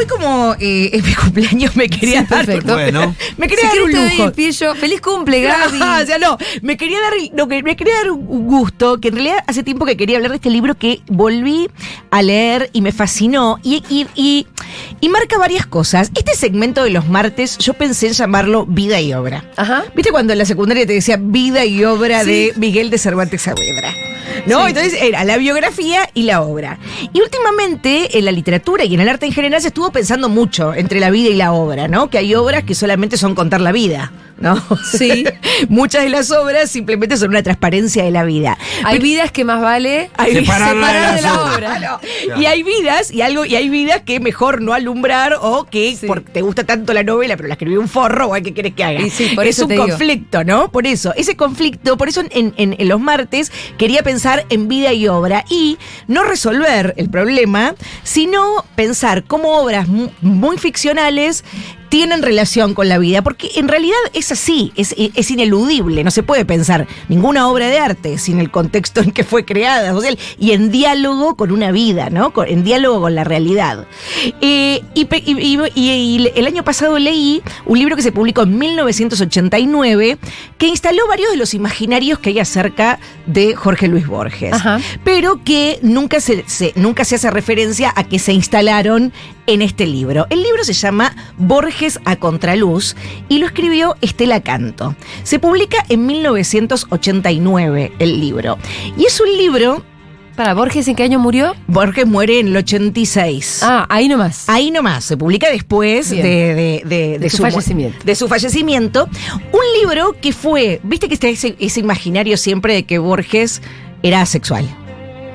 hoy como eh, es mi cumpleaños me quería Sí, dar. perfecto. Bueno. Me Si quería dar un lujo. Feliz cumple, Gaby. o sea, no, me quería dar, no, que me quería dar un gusto, que en realidad hace tiempo que quería hablar de este libro que volví a leer y me fascinó y, y, y- y marca varias cosas. Este segmento de los martes yo pensé en llamarlo Vida y Obra. Ajá. ¿Viste cuando en la secundaria te decía vida y obra de Miguel de Cervantes Saavedra? ¿No? Sí. Entonces era la biografía y la obra. Y últimamente en la literatura y en el arte en general se estuvo pensando mucho entre la vida y la obra, ¿no? Que hay obras que solamente son contar la vida, ¿no? Sí. Muchas de las obras simplemente son una transparencia de la vida. Hay vidas que más vale separar de la obra. Claro. Y hay vidas, y algo, y hay vidas que mejor no alumbrar o que Sí. porque te gusta tanto la novela, pero la escribió un forro, o ¿qué querés que haga? Y sí, por es eso un digo. conflicto, ¿no? Por eso, ese conflicto, por eso en, en- en los martes quería pensar en vida y obra y no resolver el problema, sino pensar cómo obras mu- muy ficcionales tienen relación con la vida, porque en realidad es así, es, es ineludible, no se puede pensar ninguna obra de arte sin el contexto en que fue creada, y en diálogo con una vida, ¿no? Con- en diálogo con la realidad. Eh, y, pe- y- y- y- y el año pasado leí un libro que se publicó en 1989 que instaló varios de los imaginarios que hay acerca de Jorge Luis Borges, Ajá. pero que nunca se, se- nunca se hace referencia a que se instalaron en este libro. El libro se llama Borges a Contraluz y lo escribió Estela Canto. Se publica en 1989 el libro. Y es un libro, Para, ¿Borges en qué año murió? Borges muere en el 86. Ah, ahí nomás. Ahí nomás, se publica después de, de- de- De su fallecimiento. De su fallecimiento. Un libro que fue, viste que está ese, ese imaginario siempre de que Borges era asexual.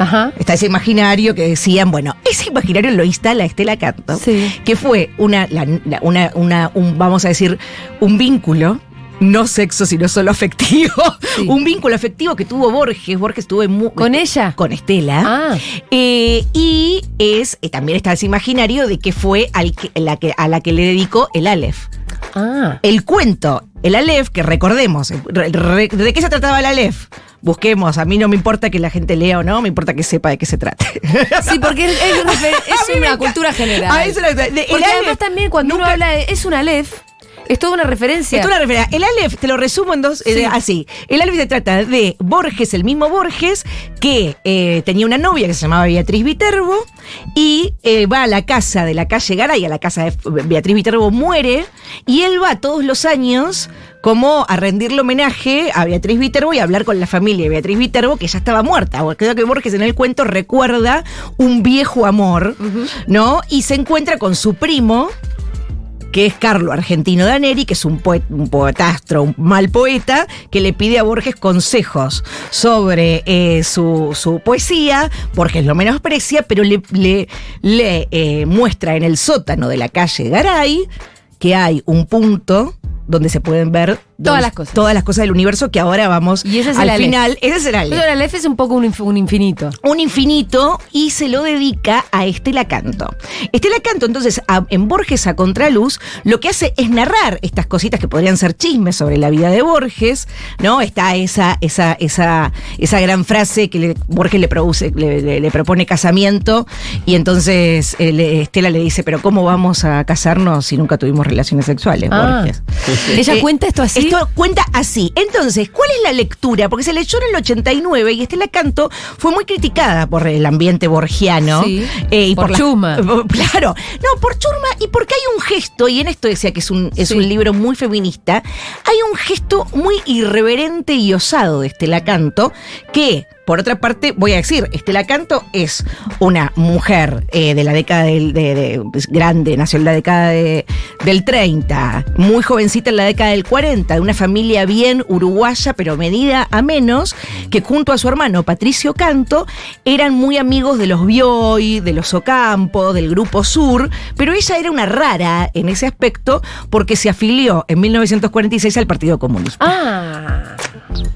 Ajá. Está ese imaginario que decían, bueno, ese imaginario lo instala Estela Canto, Sí. que fue una, la- una, una, un, vamos a decir, un vínculo. No sexo, sino solo afectivo. Sí. Un vínculo afectivo que tuvo Borges. Borges tuvo mu- ¿Con ella? Con Estela. Ah. Eh, y es eh, también está ese imaginario de que fue al que- la que, a la que le dedicó el Aleph. Ah. El cuento, el Aleph, que recordemos, re- re- ¿de qué se trataba el Aleph? Busquemos, a mí no me importa que la gente lea o no, me importa que sepa de qué se trata. Sí, porque es, es es A una cultura general. Ah, eso lo- de- porque además también cuando uno habla de. Es un Aleph, es toda una referencia. Es una referencia. El Aleph, te lo resumo en dos, eh, Sí. así. El Aleph se trata de Borges, el mismo Borges, que eh, tenía una novia que se llamaba Beatriz Viterbo, y eh, va a la casa de la calle Garay, a la casa de Beatriz Viterbo, muere, y él va todos los años como a rendirle homenaje a Beatriz Viterbo y a hablar con la familia de Beatriz Viterbo, que ya estaba muerta. Creo que Borges en el cuento recuerda un viejo amor, ¿no? Y se encuentra con su primo, que es Carlo Argentino Daneri, que es un, poe- un poetastro, un mal poeta, que le pide a Borges consejos sobre eh, su, su poesía. Borges lo menosprecia, pero le, le, le, eh, muestra en el sótano de la calle Garay que hay un punto donde se pueden ver Todas dos- las cosas. todas las cosas del universo que ahora vamos Y ese es al el final. Ese será el Pero el Aleph es un poco un, inf- un infinito. un infinito y se lo dedica a Estela Canto. Estela Canto, entonces, a- en Borges a Contraluz, lo que hace es narrar estas cositas que podrían ser chismes sobre la vida de Borges, ¿no? Está esa, esa, esa, esa gran frase que le- Borges le, produce, le, le- le propone casamiento y entonces eh, le- Estela le dice, pero ¿cómo vamos a casarnos si nunca tuvimos relaciones sexuales, Ah. Borges? Ella Eh, cuenta esto así. Esto cuenta así. Entonces, ¿cuál es la lectura? Porque se leyó en el 89 y Estela Canto fue muy criticada por el ambiente borgiano. Sí. eh, y Por la- chuma. Claro. No, por churma y porque hay un gesto, y en esto decía que es un, es Sí. un libro muy feminista, hay un gesto muy irreverente y osado de Estela Canto que... Por otra parte, voy a decir, Estela Canto es una mujer eh, de la década del, de, de- pues, grande, nació en la década de- del 30, muy jovencita en la década del 40, de una familia bien uruguaya, pero medida a menos, que junto a su hermano Patricio Canto eran muy amigos de los Bioy, de los Ocampo, del Grupo Sur, pero ella era una rara en ese aspecto porque se afilió en 1946 al Partido Comunista, Ah.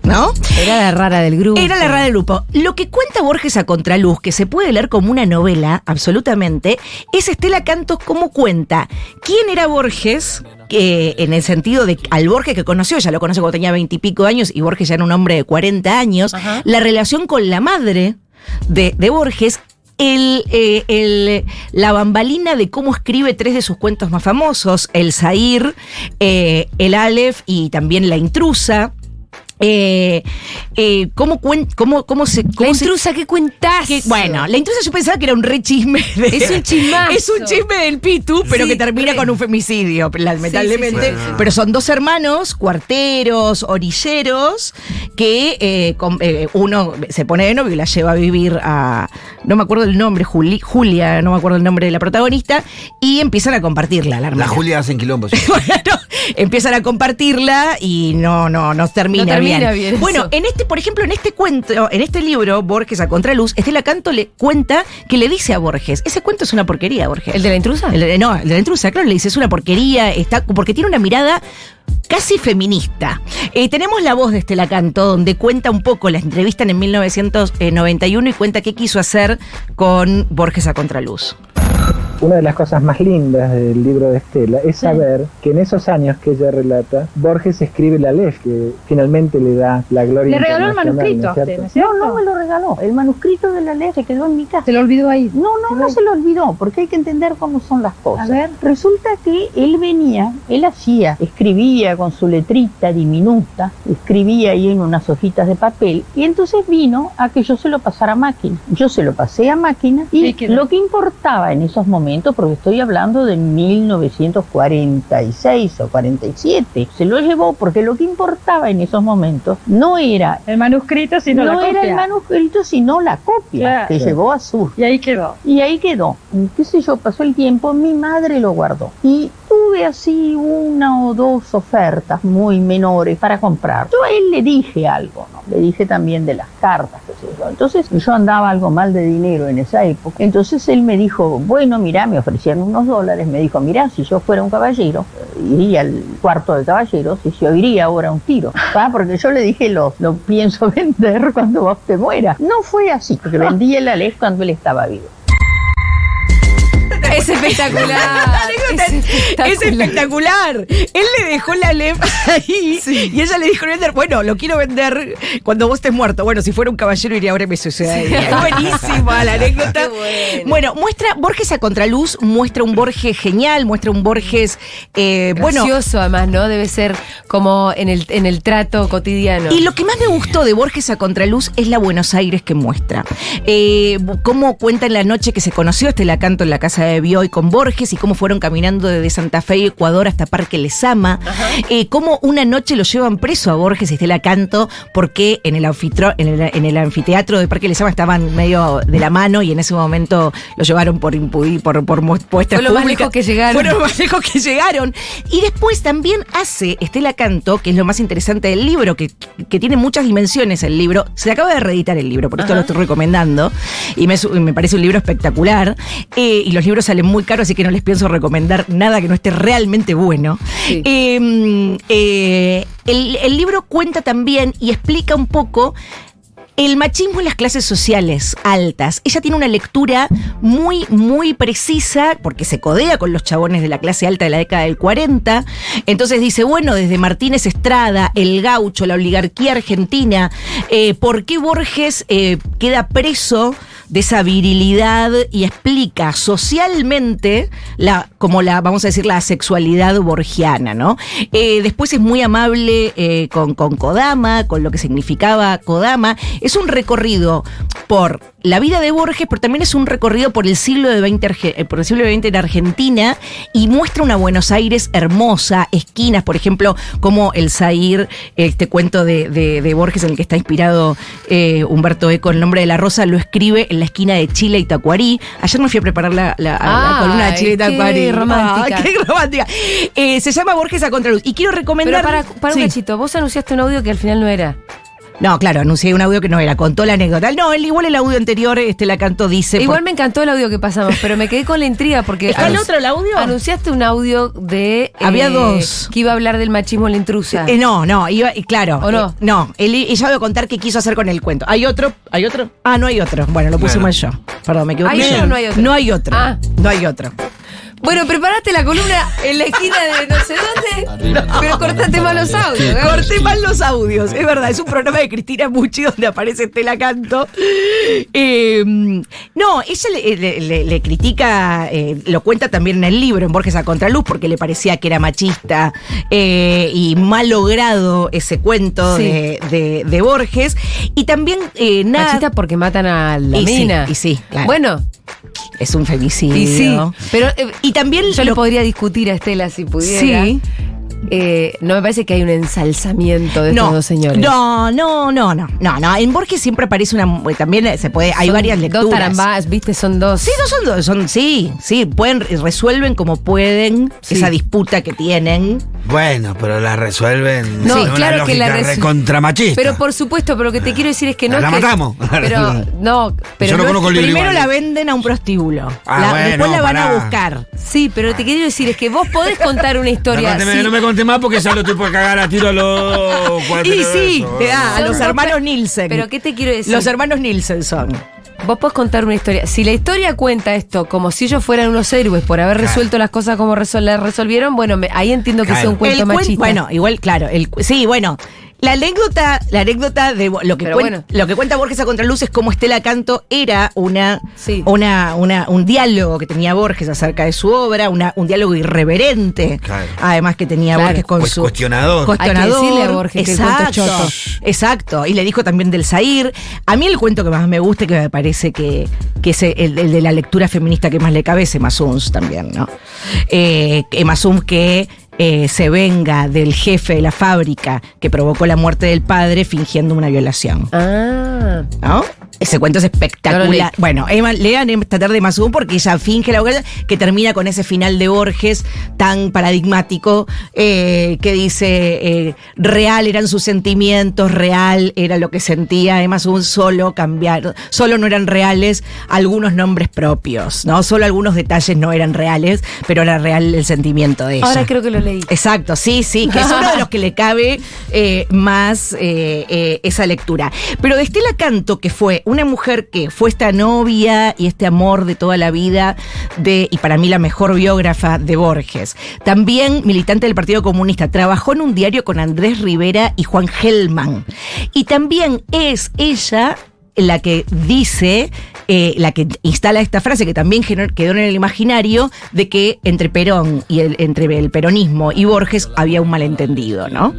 ¿No? Era la rara del grupo. Era la rara del grupo. Lo que cuenta Borges a Contraluz, que se puede leer como una novela, absolutamente, es Estela Cantos cómo cuenta quién era Borges, que en el sentido de al Borges que conoció, ya lo conoce cuando tenía veintipico años y Borges ya era un hombre de 40 años, Ajá. la relación con la madre de, de Borges el, eh, el- la bambalina de cómo escribe tres de sus cuentos más famosos, El Zahir, eh, El Aleph y también La Intrusa. Eh, eh, ¿cómo, cuen- cómo, cómo se, La cómo se- intrusa, qué cuentazo. que, bueno, la intrusa yo pensaba que era un re chisme. de- Es un chismazo. Es un chisme del Pitu, pero Sí, que termina re. con un femicidio, lamentablemente. sí, sí. Pero son dos hermanos, cuarteros, orilleros, que eh, con- eh, uno se pone de novio y la lleva a vivir a. No me acuerdo el nombre, Juli- Julia, no me acuerdo el nombre de la protagonista, y empiezan a compartirla, la La. Julia hacen quilombo. sí. Bueno, empiezan a compartirla y no, no, no termina, No termina bien. Bien bueno, eso. en este, por ejemplo, en este cuento, en este libro, Borges a Contraluz, Estela Canto le cuenta que le dice a Borges, ese cuento es una porquería, Borges. ¿El de la intrusa? El de- no, el de la intrusa, claro, le dice, es una porquería, está, porque tiene una mirada casi feminista. Eh, tenemos la voz de Estela Canto, donde cuenta un poco, la entrevistan en 1991 y cuenta qué quiso hacer con Borges a Contraluz. Una de las cosas más lindas del libro de Estela es saber que en esos años que ella relata, Borges escribe la ley que finalmente le da la gloria. Le regaló el manuscrito ¿no a es usted, cierto? ¿no es cierto? No, no me lo regaló. El manuscrito de la ley se quedó en mi casa. Se lo olvidó ahí. No, no, no se lo olvidó, porque hay que entender cómo son las cosas. A ver. Resulta que él venía, él hacía, escribía con su letrita diminuta, escribía ahí en unas hojitas de papel, y entonces vino a que yo se lo pasara a máquina. Yo se lo pasé a máquina, y ¿Y qué? lo que importaba en esos momentos, porque estoy hablando de 1946 o 47, se lo llevó porque lo que importaba en esos momentos no era El manuscrito, sino no la era copia. el manuscrito, sino la copia Claro. que llevó a Sur. Y ahí quedó. Y ahí quedó. Qué sé yo, pasó el tiempo, mi madre lo guardó. Y tuve así una o dos ofertas muy menores para comprar. Yo a él le dije algo, ¿no? Le dije también de las cartas, qué sé yo. Entonces yo andaba algo mal de dinero en esa época. Entonces él me dijo, bueno, mira, me ofrecieron unos dólares. Me dijo, mira, si yo fuera un caballero, eh, iría al cuarto de caballeros y yo iría ahora un tiro. ¿va? Porque yo le dije, lo, lo pienso vender cuando vos te mueras. No fue así, porque vendí el Alex cuando él estaba vivo. Es espectacular. es espectacular. Él le dejó la LEP ahí y ella le dijo vender. Bueno, lo quiero vender cuando vos estés muerto. Bueno, si fuera un caballero iría ahora me sucedería. Es buenísima la anécdota. Bueno. Bueno, muestra Borges a contraluz, muestra un Borges genial, muestra un Borges eh, bueno. Gracioso, además, ¿no? Debe ser como en el, en el trato cotidiano. Y lo que más me gustó de Borges a Contraluz es la Buenos Aires que muestra. Eh, cómo cuenta en la noche que se conoció Estela Canto en la casa de Bioy con Borges y cómo fueron caminando desde Santa Fe, Ecuador hasta Parque Lesama. Eh, cómo una noche lo llevan preso a Borges y Estela Canto porque en el, anfitro- en el, en el anfiteatro de Parque Lesama estaban medio de la mano y en ese momento lo llevaron por impudi- por, por mu- puestas Fue lo más lejos que llegaron. Fueron más lejos que llegaron. Y después también hace Estela Canto, que es lo más interesante del libro, que, que tiene muchas dimensiones el libro. Se acaba de reeditar el libro, por esto lo estoy recomendando. Y me, me parece un libro espectacular. Eh, y los libros salen muy caros, así que no les pienso recomendar nada que no esté realmente bueno. Sí. Eh, eh, el, el libro cuenta también y explica un poco el machismo en las clases sociales altas. Ella tiene una lectura muy, muy precisa, porque se codea con los chabones de la clase alta de la década del 40. Entonces dice, bueno, desde Martínez Estrada, el gaucho, la oligarquía argentina, eh, ¿por qué Borges eh, queda preso de esa virilidad y explica socialmente la, como la, vamos a decir, la sexualidad borgiana, ¿no? Eh, después es muy amable eh, con, con Kodama, con lo que significaba Kodama. Es un recorrido por la vida de Borges, pero también es un recorrido por el siglo XX, eh, por el siglo XX en Argentina y muestra una Buenos Aires hermosa, esquinas, por ejemplo, como el Zair, este cuento de, de- de Borges en el que está inspirado eh, Humberto Eco, El nombre de la rosa, lo escribe en la esquina de Chile y Tacuarí. Ayer me fui a preparar la, la- la Ay, columna de Chile y qué Tacuarí. romántica. Ah, qué romántica. Eh, se llama Borges a Contraluz. Y quiero Pero recomendar. para, un cachito, vos anunciaste un audio que al final no era. No, claro, anuncié un audio que no era, contó la anécdota. No, el, igual el audio anterior, este la canto dice. Igual por- me encantó el audio que pasamos, pero me quedé con la intriga porque. ¿Está el otro, el audio? Anunciaste un audio de. Había eh, dos. Que iba a hablar del machismo en la intrusa. Eh, no, no, iba, y claro. ¿O no? eh, no, él, ella iba a contar qué quiso hacer con el cuento. ¿Hay otro? ¿Hay otro? Ah, no hay otro. Bueno, lo puse Claro. mal yo. Perdón, me equivoqué. ¿Hay otro o no hay otro? No hay otro. Ah. No hay otro. Bueno, prepárate la columna en la esquina de no sé dónde, pero cortate mal los audios. ¿eh? Corté mal los audios, es verdad, es un programa de Cristina Mucci donde aparece Estela Canto. Eh, no, ella le, le- le- le critica, eh, lo cuenta también en el libro, en Borges a Contraluz, porque le parecía que era machista eh, y mal logrado ese cuento Sí. de, de- de Borges. Y también eh, nada. Machista porque matan a la Y sí, mina. y sí, claro. Bueno, Es un femicidio. y sí. Pero eh, Y también yo le lo- podría discutir a Estela si pudiera. Sí. Eh, no me parece que hay un ensalzamiento de estos dos señores. No, no, no, no, no, no. En Borges siempre aparece una. También se puede. Hay Son varias lecturas. Dos tarambás, viste, son dos. Sí, no son dos, son, sí, sí, pueden, resuelven como pueden Sí. esa disputa que tienen. Bueno, pero la resuelven. No, una claro que la lógica resu- contramachista. Pero por supuesto, pero lo que te quiero decir es que no La es que- matamos. Pero no, pero Yo no no es Primero la venden a un prostíbulo. Ah, La- bueno, después la van a buscar. Sí, pero lo que te quiero decir es que vos podés contar una historia. no me más porque ya lo estoy por cagar a tiro a los cuatro. Y sí, te da a los hermanos Nielsen. Pero ¿qué te quiero decir? Los hermanos Nielsen son. Vos podés contar una historia. Si la historia cuenta esto como si ellos fueran unos héroes por haber Claro. resuelto las cosas como resol- las resolvieron, bueno, me- ahí entiendo que Claro. sea un cuento El cuen- machista. bueno, igual, claro. El, sí, bueno. La anécdota, la anécdota de lo que, Pero cuen- bueno. lo que cuenta Borges a Contraluz es cómo Estela Canto era una, Sí. una, una- un diálogo que tenía Borges acerca de su obra, una, un diálogo irreverente, Claro. además que tenía Claro. Borges con Pues su cuestionador. cuestionador. Hay que decirle a Borges que el cuento es choto. Exacto. Y le dijo también del Zair. A mí el cuento que más me gusta y que me parece que, que es el, el de la lectura feminista que más le cabe es Emma Suns también, ¿no? Eh, Emma Suns que eh, se venga del jefe de la fábrica que provocó la muerte del padre fingiendo una violación. Ah. ¿No? Ese cuento es No espectacular. bueno, Emma, lean esta tarde más Zoom porque ella finge la violación, que termina con ese final de Borges tan paradigmático eh, que dice eh, real eran sus sentimientos, real era lo que sentía. Emma Zoom solo cambiaron, solo no eran reales algunos nombres propios, ¿no? Solo algunos detalles no eran reales, pero era real el sentimiento de ella. Ahora creo que lo leí. Exacto, sí, sí, que es uno de los que le cabe eh, más eh, eh, esa lectura. Pero de Estela Canto, que fue una mujer que fue esta novia y este amor de toda la vida de, y para mí la mejor biógrafa de Borges. También militante del Partido Comunista, trabajó en un diario con Andrés Rivera y Juan Gelman. Y también es ella la que dice, eh, la que instala esta frase que también quedó en el imaginario de que entre Perón y el, entre el peronismo y Borges había un malentendido, ¿no?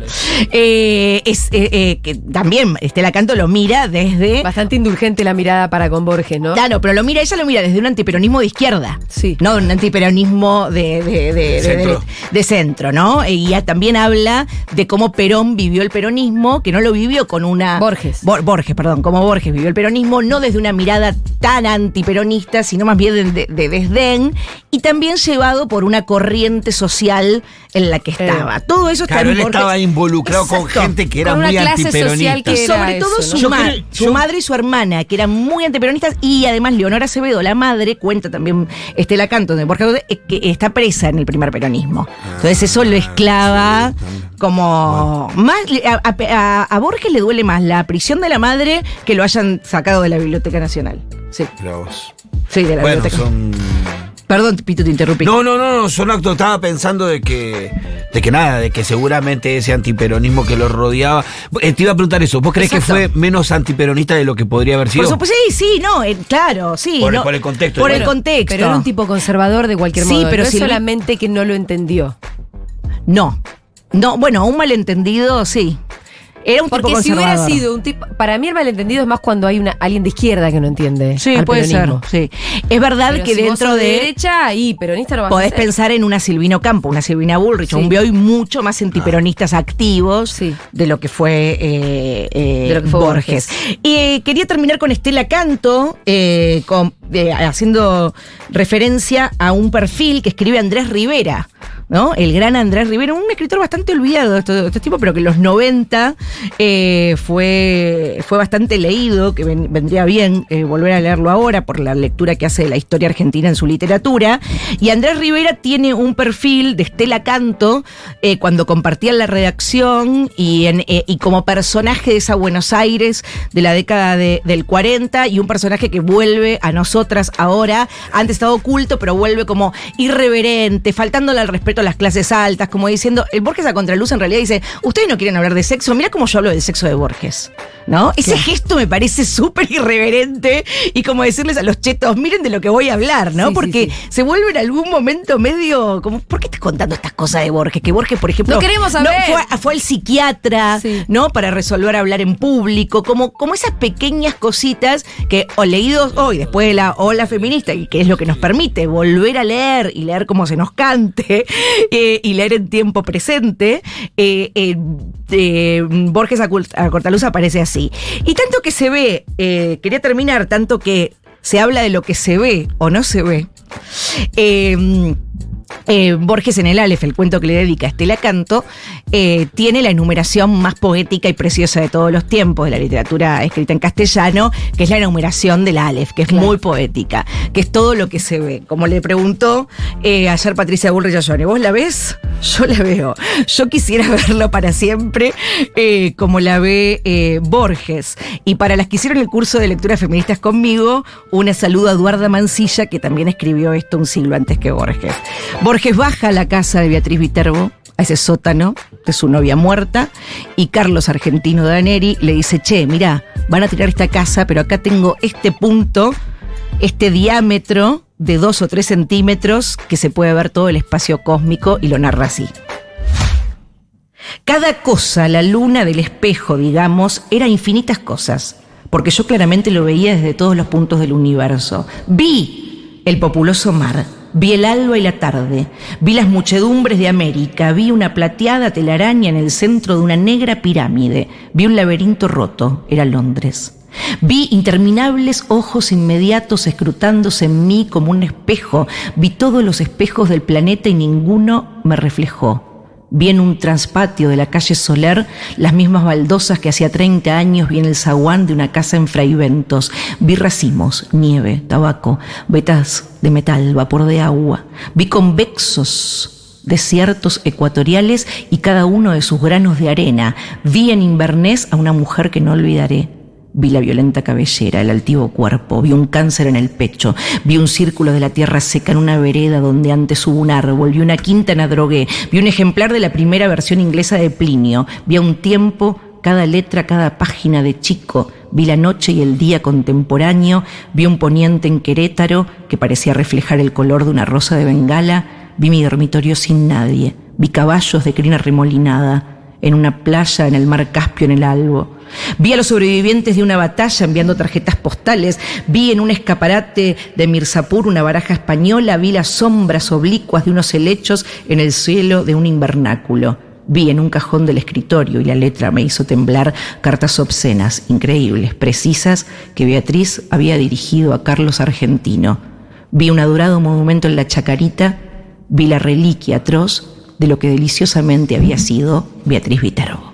Eh, es eh, eh, que también Estela Canto lo mira desde. Bastante indulgente la mirada para con Borges, ¿no? Claro, pero lo mira, ella lo mira desde un antiperonismo de izquierda. Sí. No un antiperonismo de, de, de- de- Centro. de- de centro, ¿no? Y ya también habla de cómo Perón vivió el peronismo, que no lo vivió con una. Borges. Bor- Borges, perdón, cómo Borges vivió el peronismo, no desde una mirada tan antiperonista, sino más bien de, de- de desdén, y también llevado por una corriente social en la que estaba. Todo eso está Claro, él estaba involucrado con gente que era Con una muy clase social antiperonista. que Y era sobre todo eso, su, ¿no? Yo ma- creo- su yo- madre y su hermana, que eran muy antiperonistas, y además Leonora Acevedo, la madre, cuenta también Estela Canto de Borges, eh, que está presa en el primer peronismo. Entonces eso lo esclava como... Más, a, a- a Borges le duele más la prisión de la madre que lo hayan sacado de la Biblioteca Nacional. Sí, vos. sí, de la Bueno, biblioteca. son. Perdón, Pito, te interrumpí. No, no, no, no, son actos. Estaba pensando de que, de que nada, de que seguramente ese antiperonismo que lo rodeaba. Eh, te iba a preguntar eso. ¿Vos crees Exacto. que fue menos antiperonista de lo que podría haber sido? Por supuesto, sí, sí, no, eh, claro, sí. Por el- no, por el contexto, Por el contexto. Pero era un tipo conservador de cualquier Sí, modo. pero no si- solamente que no lo entendió. No. No, bueno, un malentendido, sí. Era un Porque tipo si hubiera sido un tipo. Para mí el malentendido es más cuando hay una, alguien de izquierda que no entiende. Sí, al puede peronismo. ser. Sí. Es verdad Pero que si vos dentro sos de. derecha y peronista no vas Podés a ser. pensar en una Silvino Campo, una Silvina Bullrich, Sí. un Bioy mucho más antiperonistas activos Sí. de lo que fue, eh, eh, De lo que fue Borges. Y eh, quería terminar con Estela Canto, eh, con- eh, haciendo referencia a un perfil que escribe Andrés Rivera ¿no? El gran Andrés Rivera, un escritor bastante olvidado de este, este tipo, pero que en los 90 eh, fue, fue bastante leído, que ven- vendría bien eh, volver a leerlo ahora por la lectura que hace de la historia argentina en su literatura. Y Andrés Rivera tiene un perfil de Estela Canto eh, cuando compartían la redacción y, en, y como personaje de esa Buenos Aires de la década de- del 40 y un personaje que vuelve a nosotras ahora, antes estaba oculto, pero vuelve como irreverente, faltándole al respeto a las clases altas, como diciendo, el Borges a contraluz en realidad dice, ustedes no quieren hablar de sexo, mira cómo yo hablo del sexo de Borges, ¿no? Ese gesto me parece súper irreverente y como decirles a los chetos, miren de lo que voy a hablar, ¿no? Sí, Porque sí. se vuelve en algún momento medio como, ¿por qué estás contando estas cosas de Borges? Que Borges, por ejemplo, No queremos no, saber. fue, fue el psiquiatra. ¿no? Para resolver hablar en público, como, como esas pequeñas cositas que o leídos hoy, después de la ola feminista, y que es lo que nos permite volver a leer y leer como se nos cante, eh, y leer en tiempo presente, eh, eh, Borges a, Cortaluz aparece así. Y tanto que se ve, quería terminar, tanto que se habla de lo que se ve o no se ve. Eh, Borges en el Aleph, el cuento que le dedica a Estela Canto, eh, tiene la enumeración más poética y preciosa de todos los tiempos de la literatura escrita en castellano, que es la enumeración del Aleph, que es muy poética, que es todo lo que se ve. Como le preguntó eh, ayer Patricia Bullrich a ¿vos la ves? Yo la veo. Yo quisiera verlo para siempre, como la ve Borges. Y para las que hicieron el curso de lecturas feministas conmigo, una saludo a Eduarda Mancilla, que también escribió esto un siglo antes que Borges. Borges baja a la casa de Beatriz Viterbo, a ese sótano de su novia muerta, y Carlos Argentino Daneri le dice, che, mirá, van a tirar esta casa, pero acá tengo este punto, este diámetro de dos o tres centímetros que se puede ver todo el espacio cósmico y lo narra así. Cada cosa, la luna del espejo, digamos, era infinitas cosas, porque yo claramente lo veía desde todos los puntos del universo. Vi el populoso mar, vi el alba y la tarde, vi las muchedumbres de América, vi una plateada telaraña en el centro de una negra pirámide, vi un laberinto roto, era Londres. Vi interminables ojos inmediatos escrutándose en mí como un espejo. Vi todos los espejos del planeta y ninguno me reflejó. Vi en un transpatio de la calle Soler las mismas baldosas que hacía 30 años vi en el zaguán de una casa en Fraiventos. Vi racimos, nieve, tabaco, vetas de metal, vapor de agua. Vi convexos desiertos ecuatoriales y cada uno de sus granos de arena. Vi en Inverness a una mujer que no olvidaré. Vi la violenta cabellera, el altivo cuerpo, vi un cáncer en el pecho, vi un círculo de la tierra seca en una vereda donde antes hubo un árbol, vi una quinta en Adrogué, vi un ejemplar de la primera versión inglesa de Plinio, vi a un tiempo cada letra, cada página de chico, vi la noche y el día contemporáneo, vi un poniente en Querétaro que parecía reflejar el color de una rosa de bengala, vi mi dormitorio sin nadie, vi caballos de crina remolinada, en una playa en el mar Caspio en el Albo. Vi a los sobrevivientes de una batalla enviando tarjetas postales, vi en un escaparate de Mirzapur una baraja española, vi las sombras oblicuas de unos helechos en el cielo de un invernáculo. Vi en un cajón del escritorio y la letra me hizo temblar cartas obscenas, increíbles, precisas, que Beatriz había dirigido a Carlos Argentino. Vi un adorado monumento en la Chacarita, vi la reliquia atroz de lo que deliciosamente había sido Beatriz Viterbo.